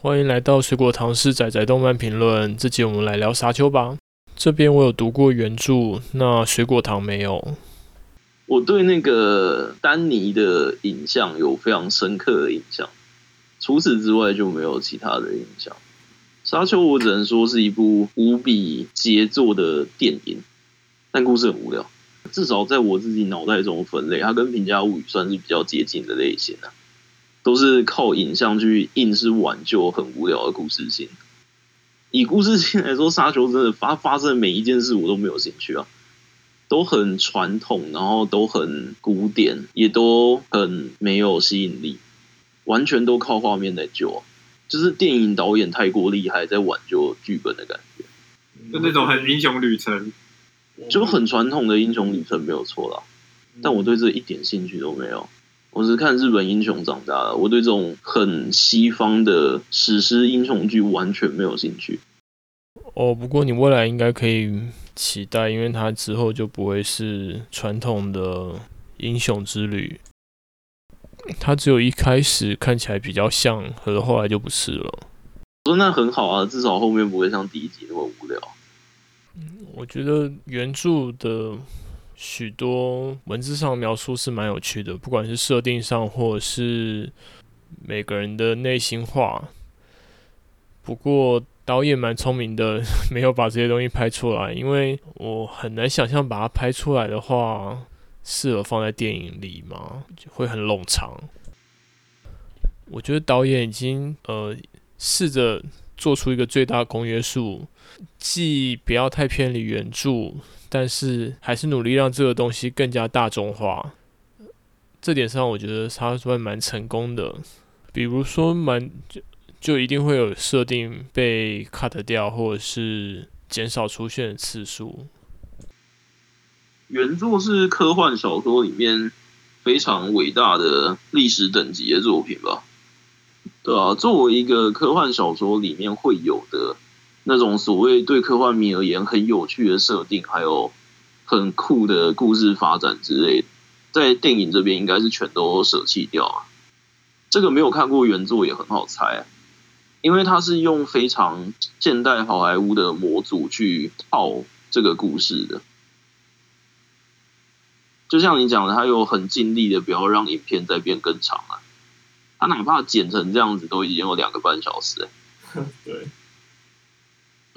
欢迎来到水果糖是仔仔动漫评论，这集我们来聊沙丘吧。这边我有读过原著，那水果糖没有。我对那个丹尼的影像有非常深刻的印象，除此之外就没有其他的印象。沙丘我只能说是一部无比杰作的电影，但故事很无聊。至少在我自己脑袋中分类，它跟《平家物语》算是比较接近的类型啊，都是靠影像去硬是挽救很无聊的故事性。以故事性来说，《沙丘》真的发发生的每一件事我都没有兴趣啊，都很传统，然后都很古典，也都很没有吸引力，完全都靠画面来救啊，就是电影导演太过厉害，在挽救剧本的感觉，就那种很英雄旅程。就很传统的英雄旅程没有错啦，但我对这一点兴趣都没有。我是看日本英雄长大的，我对这种很西方的史诗英雄剧完全没有兴趣。哦，不过你未来应该可以期待，因为它之后就不会是传统的英雄之旅，它只有一开始看起来比较像，可是后来就不是了。我说那很好啊，至少后面不会像第一集那么无聊。我觉得原著的许多文字上描述是蛮有趣的，不管是设定上，或者是每个人的内心话。不过导演蛮聪明的，没有把这些东西拍出来，因为我很难想象把它拍出来的话，适合放在电影里吗？会很冗长。我觉得导演已经呃试着做出一个最大公约数。既不要太偏离原著，但是还是努力让这个东西更加大众化。这点上，我觉得他算蛮成功的。比如说，蛮就就一定会有设定被 cut 掉，或者是减少出现的次数。原作是科幻小说里面非常伟大的历史等级的作品吧？对啊，作为一个科幻小说里面会有的。那种所谓对科幻迷而言很有趣的设定，还有很酷的故事发展之类的，在电影这边应该是全都舍弃掉啊。这个没有看过原作也很好猜，啊因为它是用非常现代好莱坞的模组去套这个故事的。就像你讲的，他有很尽力的不要让影片再变更长了，他哪怕剪成这样子，都已经有两个半小时。对。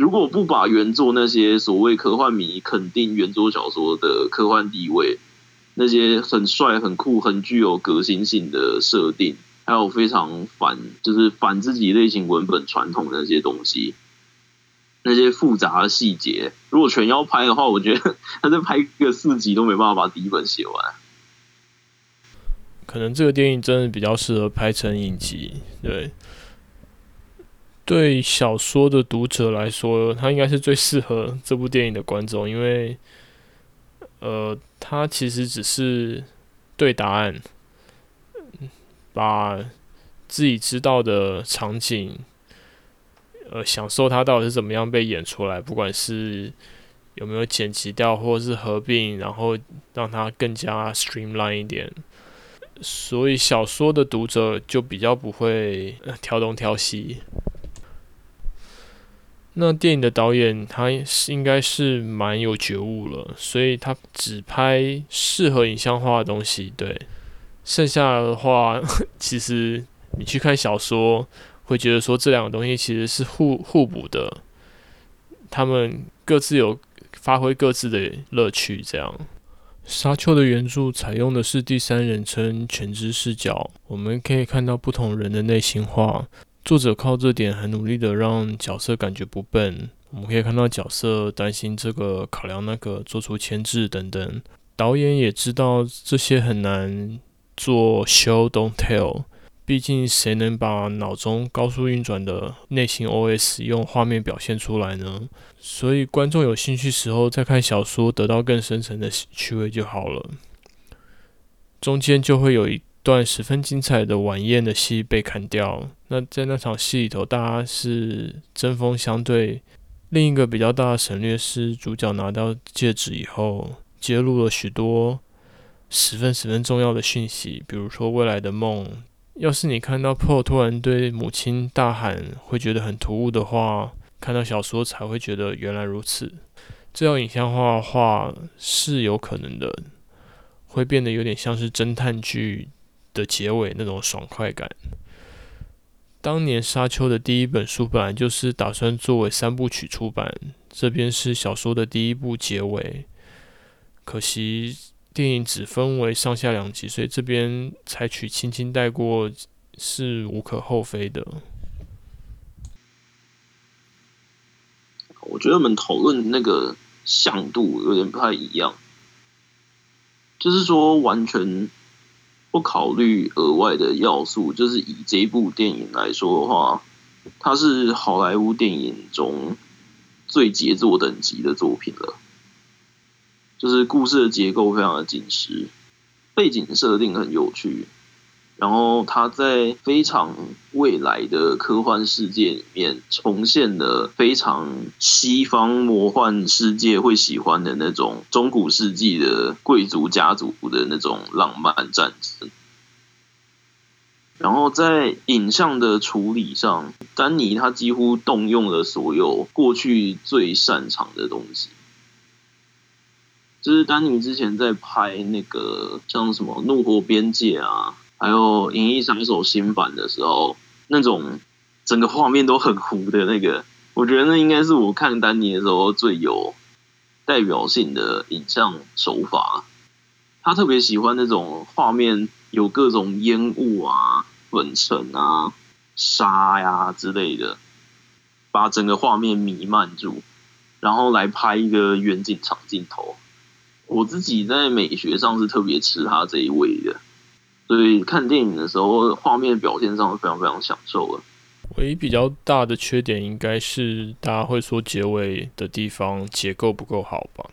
如果不把原作那些所谓科幻迷肯定原作小说的科幻地位，那些很帅、很酷、很具有革新性的设定，还有非常反，就是反自己类型文本传统的那些东西，那些复杂的细节，如果全要拍的话，我觉得他再拍个四集都没办法把第一本写完。可能这个电影真的比较适合拍成影集，对。对小说的读者来说，他应该是最适合这部电影的观众，因为，呃，他其实只是对答案，把自己知道的场景，呃，享受它到底是怎么样被演出来，不管是有没有剪辑掉，或者是合并，然后让它更加 streamline 一点，所以小说的读者就比较不会挑东挑西。那电影的导演他应该是蛮有觉悟了，所以他只拍适合影像化的东西。对，剩下的话，其实你去看小说，会觉得说这两个东西其实是互互补的，他们各自有发挥各自的乐趣。这样，《沙丘》的原著采用的是第三人称全知视角，我们可以看到不同人的内心话。作者靠这点很努力的让角色感觉不笨，我们可以看到角色担心这个、考量那个、做出牵制等等。导演也知道这些很难做 show don't tell，毕竟谁能把脑中高速运转的内心 OS 用画面表现出来呢？所以观众有兴趣时候再看小说，得到更深层的趣味就好了。中间就会有一段十分精彩的晚宴的戏被砍掉。那在那场戏里头，大家是针锋相对。另一个比较大的省略是，主角拿到戒指以后，揭露了许多十分十分重要的讯息，比如说未来的梦、要是你看到 p o 突然对母亲大喊，会觉得很突兀的话，看到小说才会觉得原来如此。这要影像化的话是有可能的，会变得有点像是侦探剧的结尾那种爽快感。当年《沙丘》的第一本书本来就是打算作为三部曲出版，这边是小说的第一部结尾。可惜电影只分为上下两集，所以这边采取轻轻带过是无可厚非的。我觉得我们讨论那个响度有点不太一样，就是说完全。不考虑额外的要素，就是以这部电影来说的话，它是好莱坞电影中最杰作等级的作品了。就是故事的结构非常的紧实，背景设定很有趣。然后他在非常未来的科幻世界里面，重现了非常西方魔幻世界会喜欢的那种中古世纪的贵族家族的那种浪漫战争。然后在影像的处理上，丹尼他几乎动用了所有过去最擅长的东西。就是丹尼之前在拍那个像什么《怒火边界》啊。还有《银翼杀手》新版的时候，那种整个画面都很糊的那个，我觉得那应该是我看丹尼的时候最有代表性的影像手法。他特别喜欢那种画面有各种烟雾啊、粉尘啊、沙呀、之类的，把整个画面弥漫住，然后来拍一个远景长镜头。我自己在美学上是特别吃他这一味的。所以看电影的时候，画面表现上非常非常享受了。唯一比较大的缺点，应该是大家会说结尾的地方结构不够好吧？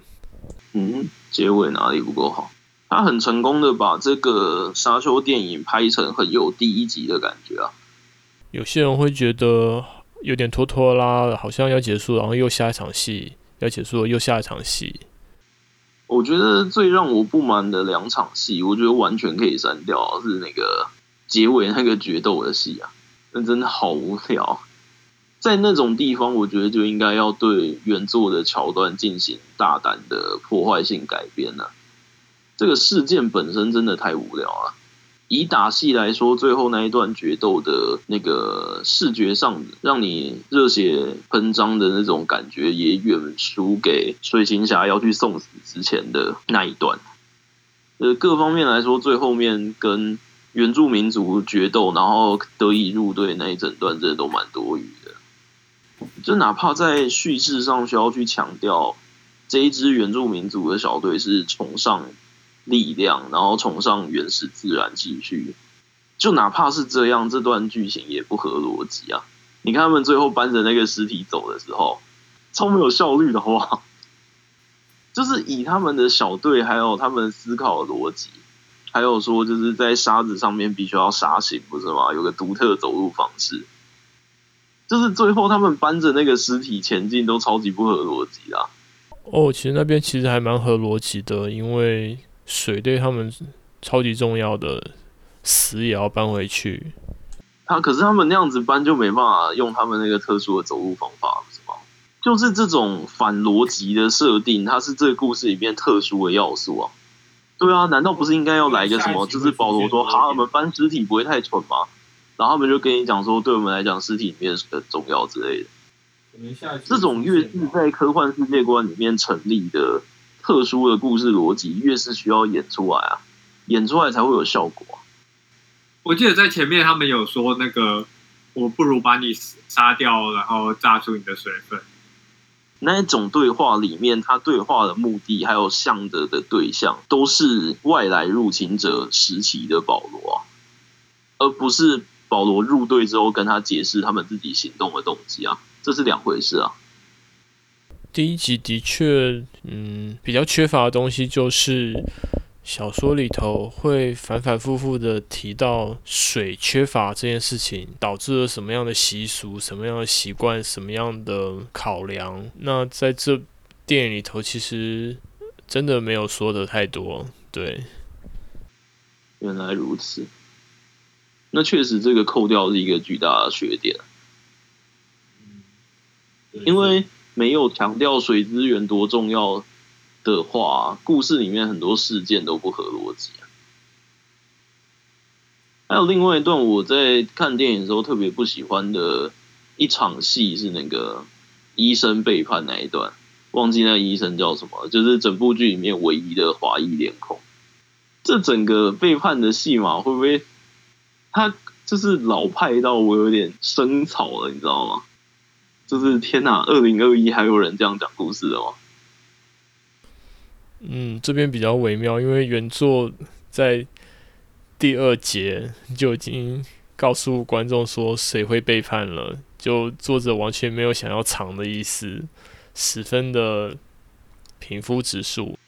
嗯，结尾哪里不够好？他很成功的把这个沙丘电影拍成很有第一集的感觉啊。有些人会觉得有点拖拖拉，好像要结束，然后又下一场戏，要结束了又下一场戏。我觉得最让我不满的两场戏，我觉得完全可以删掉，是那个结尾那个决斗的戏啊，那真的好无聊。在那种地方，我觉得就应该要对原作的桥段进行大胆的破坏性改编了。这个事件本身真的太无聊了。以打戏来说，最后那一段决斗的那个视觉上让你热血喷张的那种感觉，也远输给水行侠要去送死之前的那一段。呃，各方面来说，最后面跟原住民族决斗，然后得以入队那一整段，真的都蛮多余的。就哪怕在叙事上需要去强调，这一支原住民族的小队是崇尚。力量，然后崇尚原始自然秩序，就哪怕是这样，这段剧情也不合逻辑啊！你看他们最后搬着那个尸体走的时候，超没有效率的话，就是以他们的小队，还有他们思考的逻辑，还有说就是在沙子上面必须要沙行，不是吗？有个独特的走路方式，就是最后他们搬着那个尸体前进，都超级不合逻辑啊！哦，其实那边其实还蛮合逻辑的，因为。水对他们超级重要的，死也要搬回去。他可是他们那样子搬就没办法用他们那个特殊的走路方法，是吗？就是这种反逻辑的设定，它是这个故事里面特殊的要素啊。对啊，难道不是应该要来一个什么？就是保罗说：“好，我们搬尸体不会太蠢吗？”然后他们就跟你讲说：“对我们来讲，尸体里面是很重要之类的。”这种越是在科幻世界观里面成立的。特殊的故事逻辑越是需要演出来啊，演出来才会有效果啊。我记得在前面他们有说那个，我不如把你杀掉，然后榨出你的水分。那一种对话里面，他对话的目的还有向着的对象，都是外来入侵者时期的保罗啊，而不是保罗入队之后跟他解释他们自己行动的动机啊，这是两回事啊。第一集的确，嗯，比较缺乏的东西就是小说里头会反反复复的提到水缺乏这件事情导致了什么样的习俗、什么样的习惯、什么样的考量。那在这电影里头，其实真的没有说的太多。对，原来如此。那确实这个扣掉是一个巨大的缺点。因为没有强调水资源多重要的话，故事里面很多事件都不合逻辑。还有另外一段我在看电影的时候特别不喜欢的一场戏是那个医生背叛那一段，忘记那医生叫什么，就是整部剧里面唯一的华裔脸孔。这整个背叛的戏码会不会他就是老派到我有点生草了，你知道吗？就是天哪，二零二一还有人这样讲故事的吗？嗯，这边比较微妙，因为原作在第二节就已经告诉观众说谁会背叛了，就作者完全没有想要藏的意思，十分的平铺直述。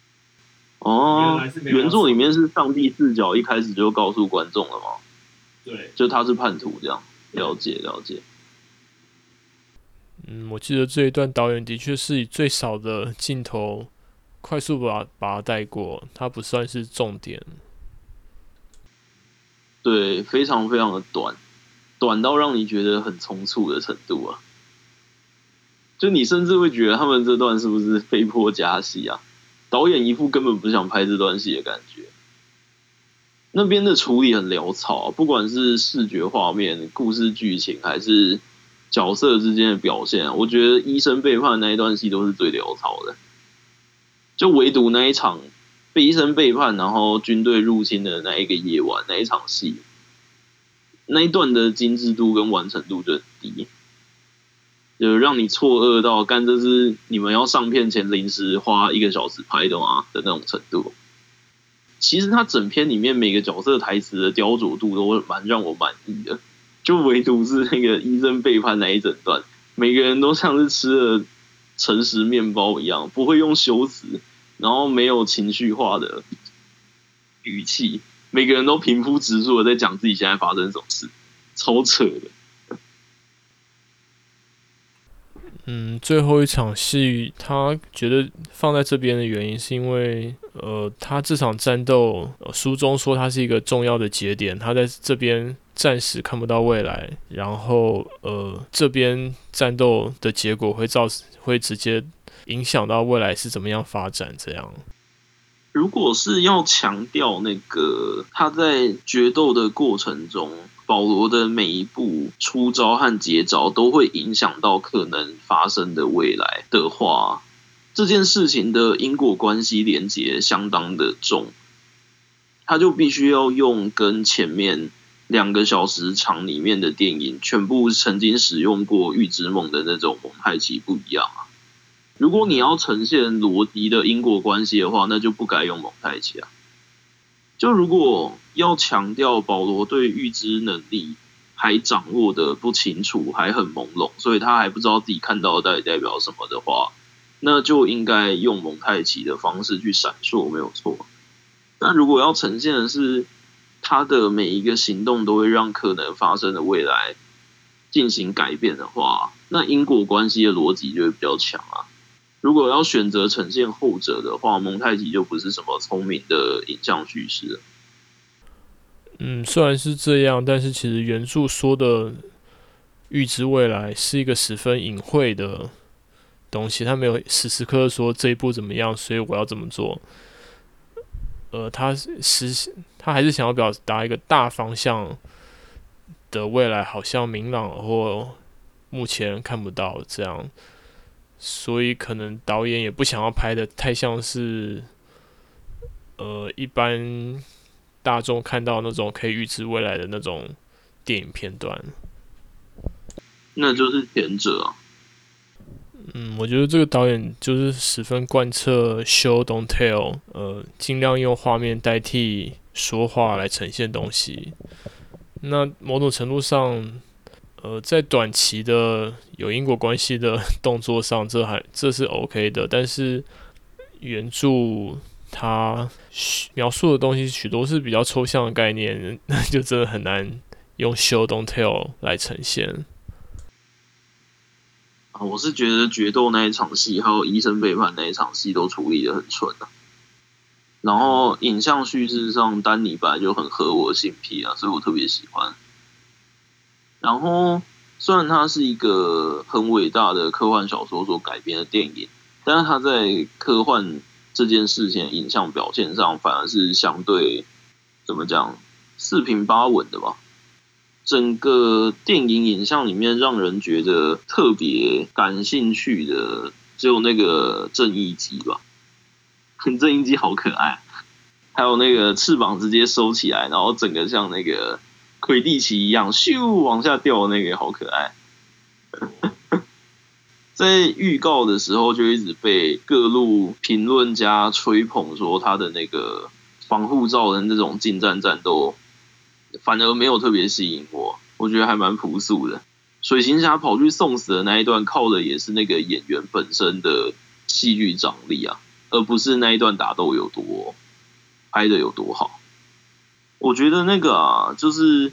哦，原作里面是上帝视角，一开始就告诉观众了吗？对，就他是叛徒这样，了解了解。嗯，我记得这一段导演的确是以最少的镜头快速把把它带过，它不算是重点。对，非常非常的短，短到让你觉得很匆促的程度啊！就你甚至会觉得他们这段是不是被迫加戏啊？导演一副根本不想拍这段戏的感觉。那边的处理很潦草，不管是视觉画面、故事剧情还是。角色之间的表现，我觉得医生背叛那一段戏都是最潦草的，就唯独那一场被医生背叛，然后军队入侵的那一个夜晚那一场戏，那一段的精致度跟完成度就很低，就让你错愕到，干这是你们要上片前临时花一个小时拍的吗的那种程度。其实他整篇里面每个角色台词的雕琢度都蛮让我满意的。就唯独是那个医生背叛那一整段，每个人都像是吃了诚实面包一样，不会用修辞，然后没有情绪化的语气，每个人都平铺直述的在讲自己现在发生什么事，超扯的。嗯，最后一场戏，他觉得放在这边的原因是因为，呃，他这场战斗，呃，书中说他是一个重要的节点，他在这边暂时看不到未来，然后，呃，这边战斗的结果会造会直接影响到未来是怎么样发展，这样。如果是要强调那个他在决斗的过程中，保罗的每一步出招和接招都会影响到可能发生的未来的话，这件事情的因果关系连接相当的重，他就必须要用跟前面两个小时长里面的电影全部曾经使用过预知梦的那种蒙太奇不一样啊。如果你要呈现罗迪的因果关系的话，那就不该用蒙太奇啊。就如果要强调保罗对预知能力还掌握的不清楚，还很朦胧，所以他还不知道自己看到的到底代表什么的话，那就应该用蒙太奇的方式去闪烁，没有错。但如果要呈现的是他的每一个行动都会让可能发生的未来进行改变的话，那因果关系的逻辑就会比较强啊。如果要选择呈现后者的话，蒙太奇就不是什么聪明的影像叙事。嗯，虽然是这样，但是其实原著说的预知未来是一个十分隐晦的东西，他没有时时刻刻说这一步怎么样，所以我要怎么做。呃，他实他还是想要表达一个大方向的未来，好像明朗或目前看不到这样。所以可能导演也不想要拍的太像是，呃，一般大众看到那种可以预知未来的那种电影片段。那就是前者啊。嗯，我觉得这个导演就是十分贯彻 show don't tell，呃，尽量用画面代替说话来呈现东西。那某种程度上。呃，在短期的有因果关系的动作上，这还这是 OK 的。但是原著它描述的东西许多是比较抽象的概念，那 就真的很难用 show don't tell 来呈现。啊，我是觉得决斗那一场戏，还有医生背叛那一场戏都处理得很蠢啊。然后影像叙事上，丹尼本来就很合我心脾啊，所以我特别喜欢。然后虽然它是一个很伟大的科幻小说所改编的电影，但是它在科幻这件事情影像表现上，反而是相对怎么讲四平八稳的吧。整个电影影像里面，让人觉得特别感兴趣的，只有那个正义机吧。正义机好可爱，还有那个翅膀直接收起来，然后整个像那个魁地奇一样咻往下掉的那个好可爱。在预告的时候就一直被各路评论家吹捧，说他的那个防护罩的那种近战战斗。反而没有特别吸引我，我觉得还蛮朴素的。水行侠跑去送死的那一段，靠的也是那个演员本身的戏剧张力啊，而不是那一段打斗有多拍的有多好。我觉得那个啊，就是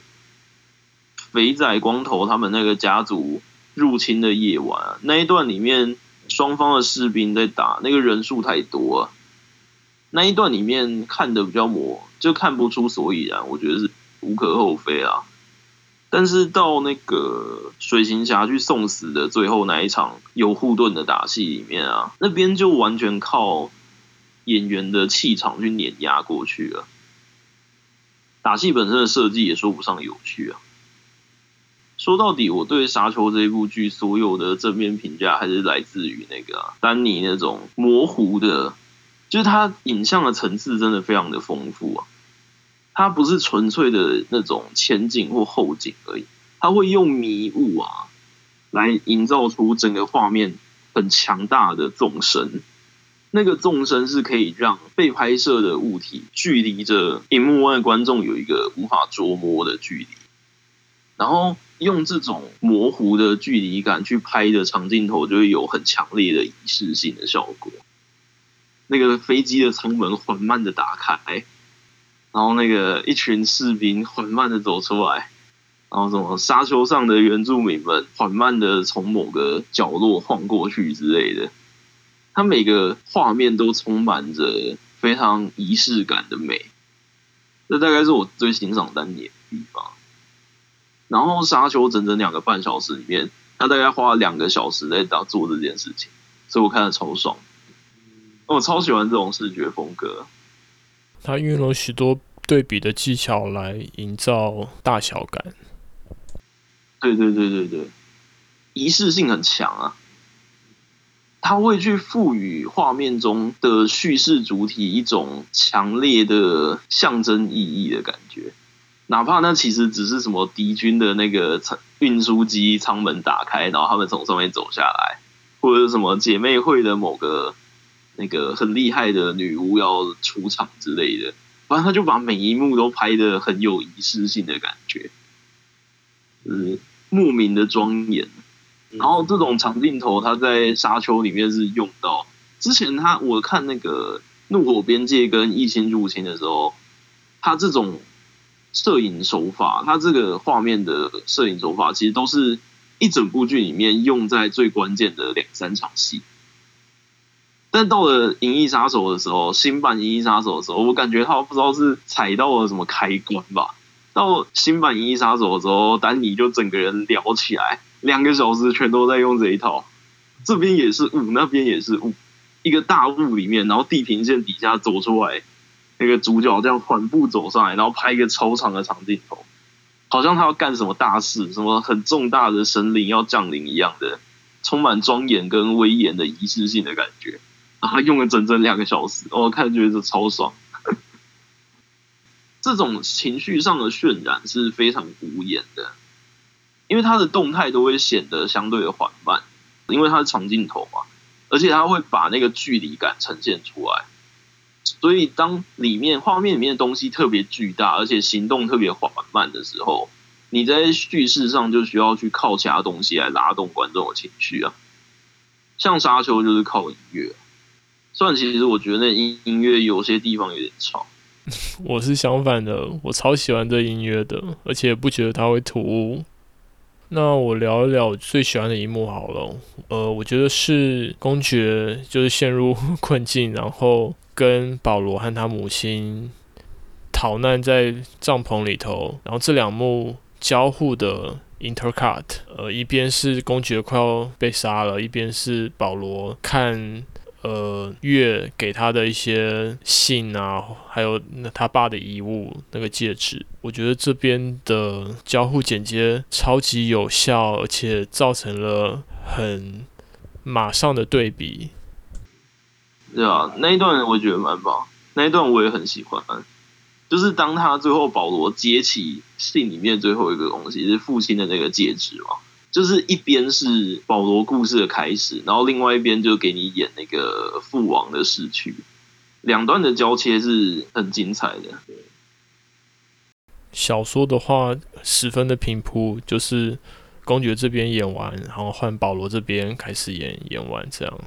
肥仔光头他们那个家族入侵的夜晚，那一段里面双方的士兵在打，那个人数太多。那一段里面看的比较模糊，就看不出所以然，我觉得是。无可厚非啊，但是到那个水行侠去送死的最后那一场有护盾的打戏里面啊，那边就完全靠演员的气场去碾压过去了。打戏本身的设计也说不上有趣啊。说到底，我对《沙丘》这部剧所有的正面评价还是来自于那个、丹尼那种模糊的，就是他影像的层次真的非常的丰富啊。它不是纯粹的那种前景或后景而已，它会用迷雾啊来营造出整个画面很强大的纵深。那个纵深是可以让被拍摄的物体距离着荧幕外观众有一个无法捉摸的距离，然后用这种模糊的距离感去拍的长镜头，就会有很强烈的仪式性的效果。那个飞机的舱门缓慢的打开。然后那个一群士兵缓慢的走出来，然后什么沙丘上的原住民们缓慢的从某个角落晃过去之类的，它每个画面都充满着非常仪式感的美，这大概是我最欣赏丹尼的地方。然后沙丘整整两个半小时里面，他大概花了两个小时在打做这件事情，所以我看得超爽，我超喜欢这种视觉风格。他运用了许多对比的技巧来营造大小感。对对对对对，仪式性很强啊！他会去赋予画面中的叙事主体一种强烈的象征意义的感觉，哪怕那其实只是什么敌军的那个舱运输机舱门打开，然后他们从上面走下来，或者什么姐妹会的某个。那个很厉害的女巫要出场之类的，反正他就把每一幕都拍的很有仪式性的感觉，就是莫名的庄严。然后这种长镜头，他在沙丘里面是用到。之前他我看那个《怒火边界》跟《异星入侵》的时候，他这种摄影手法，他这个画面的摄影手法，其实都是一整部剧里面用在最关键的两三场戏。但到了《银翼杀手》的时候，新版《银翼杀手》的时候，我感觉他不知道是踩到了什么开关吧。到新版《银翼杀手》的时候，丹尼就整个人撩起来，两个小时全都在用这一套。这边也是雾，那边也是雾，一个大雾里面，然后地平线底下走出来，那个主角这样缓步走上来，然后拍一个超长的长镜头，好像他要干什么大事，什么很重大的神灵要降临一样的，充满庄严跟威严的仪式性的感觉。啊，用了整整两个小时，我看觉得超爽。这种情绪上的渲染是非常无言的，因为它的动态都会显得相对的缓慢，因为它是长镜头嘛，而且它会把那个距离感呈现出来。所以当里面画面里面的东西特别巨大，而且行动特别缓慢的时候，你在叙事上就需要去靠其他东西来拉动观众的情绪啊。像沙丘就是靠音乐。虽然其实我觉得那音音乐有些地方有点吵，我是相反的，我超喜欢这音乐的，而且不觉得它会突兀。那我聊一聊我最喜欢的一幕好了，呃，我觉得是公爵就是陷入 困境，然后跟保罗和他母亲逃难在帐篷里头，然后这两幕交互的 intercut，呃，一边是公爵快要被杀了，一边是保罗看呃月给他的一些信啊，还有那他爸的遗物那个戒指，我觉得这边的交互剪接超级有效，而且造成了很马上的对比。对啊，那一段我觉得蛮棒，那一段我也很喜欢。就是当他最后保罗接起信里面最后一个东西是父亲的那个戒指嘛，就是一边是保罗故事的开始，然后另外一边就给你演那个父王的逝去，两段的交切是很精彩的。小说的话十分的平铺，就是公爵这边演完，然后换保罗这边开始演，演完这样。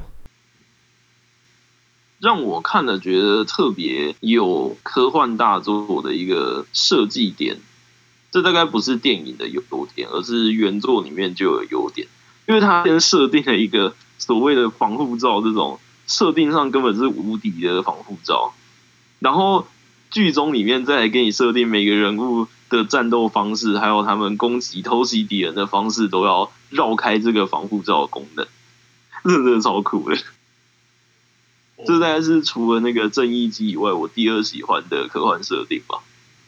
让我看了觉得特别有科幻大作的一个设计点，这大概不是电影的优点，而是原作里面就有优点，因为它先设定了一个所谓的防护罩，这种设定上根本是无敌的防护罩，然后剧中里面再来给你设定每个人物的战斗方式，还有他们攻击偷袭敌人的方式，都要绕开这个防护罩的功能，这真的超酷的。这大概是除了那个正义机以外，我第二喜欢的科幻设定吧。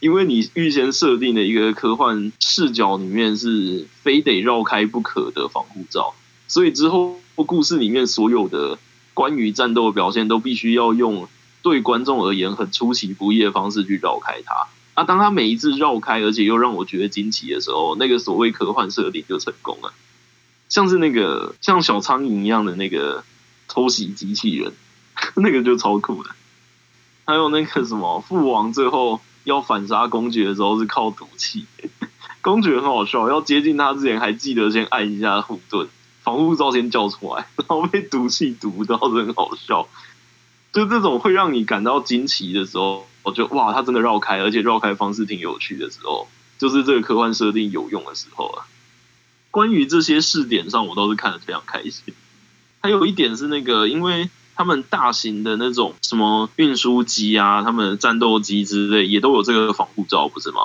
因为你预先设定的一个科幻视角里面是非得绕开不可的防护罩，所以之后故事里面所有的关于战斗的表现都必须要用对观众而言很出其不意的方式去绕开它。啊，当他每一次绕开，而且又让我觉得惊奇的时候，那个所谓科幻设定就成功了。像是那个像小苍蝇一样的那个偷袭机器人。那个就超酷的，还有那个什么父王最后要反杀公爵的时候是靠毒气，公爵很好笑，要接近他之前还记得先按一下护盾，防护罩先叫出来，然后被毒气毒到，是很好笑。就这种会让你感到惊奇的时候，我就哇，他真的绕开，而且绕开方式挺有趣的时候，就是这个科幻设定有用的时候啊。关于这些试点上，我倒是看得非常开心。还有一点是那个，因为。他们大型的那种什么运输机啊，他们的战斗机之类也都有这个防护罩，不是吗？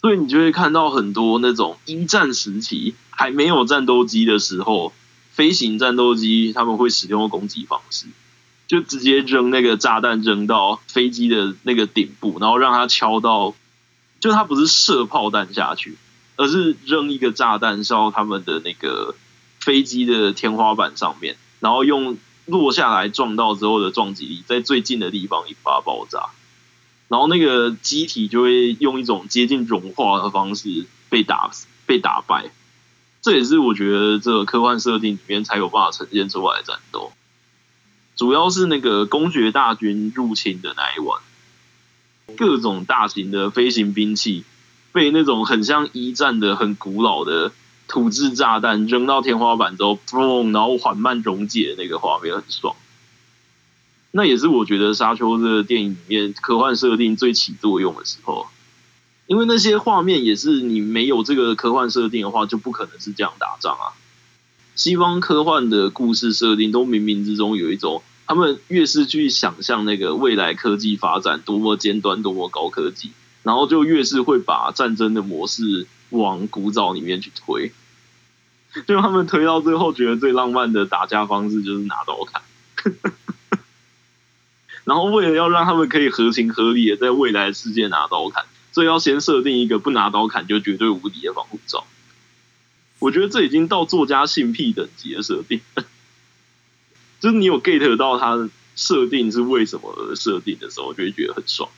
所以你就会看到很多那种一战时期还没有战斗机的时候，飞行战斗机他们会使用的攻击方式，就直接扔那个炸弹扔到飞机的那个顶部，然后让它敲到，就它不是射炮弹下去，而是扔一个炸弹烧他们的那个飞机的天花板上面，然后用。落下来撞到之后的撞击力，在最近的地方引发爆炸，然后那个机体就会用一种接近融化的方式被打被打败。这也是我觉得这个科幻设定里面才有办法呈现出来的战斗。主要是那个公爵大军入侵的那一晚，各种大型的飞行兵器被那种很像一战的很古老的。土制炸弹扔到天花板之后，砰！然后缓慢溶解的那个画面很爽。那也是我觉得《沙丘》这个电影里面科幻设定最起作用的时候，因为那些画面也是你没有这个科幻设定的话，就不可能是这样打仗啊。西方科幻的故事设定都冥冥之中有一种，他们越是去想象那个未来科技发展多么尖端、多么高科技，然后就越是会把战争的模式往古早里面去推。就他们推到最后，觉得最浪漫的打架方式就是拿刀砍，然后为了要让他们可以合情合理的在未来世界拿刀砍，所以要先设定一个不拿刀砍就绝对无敌的防护罩。我觉得这已经到作家性癖等级的设定，就是你有 get 到他设定是为什么而设定的时候，我就会觉得很爽。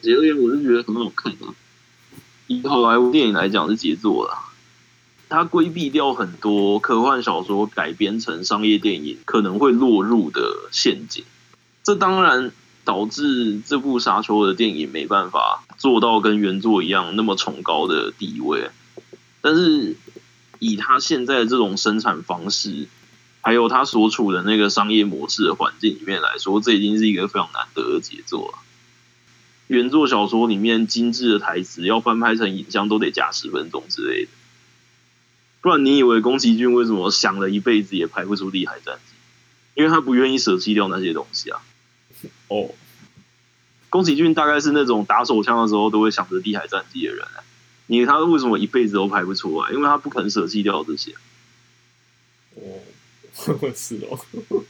结论我是觉得很好看啊，以好莱坞电影来讲是杰作了。它规避掉很多科幻小说改编成商业电影可能会落入的陷阱，这当然导致这部《沙丘》的电影没办法做到跟原作一样那么崇高的地位。但是以他现在这种生产方式，还有他所处的那个商业模式的环境里面来说，这已经是一个非常难得的杰作了。原作小说里面精致的台词要翻拍成影像，都得加十分钟之类的。不然你以为宫崎骏为什么想了一辈子也拍不出《厉海战记》？因为他不愿意舍弃掉那些东西啊。哦、oh.，宫崎骏大概是那种打手枪的时候都会想着《厉海战记》的人、啊。你他为什么一辈子都拍不出来？因为他不肯舍弃掉这些。哦，是哦。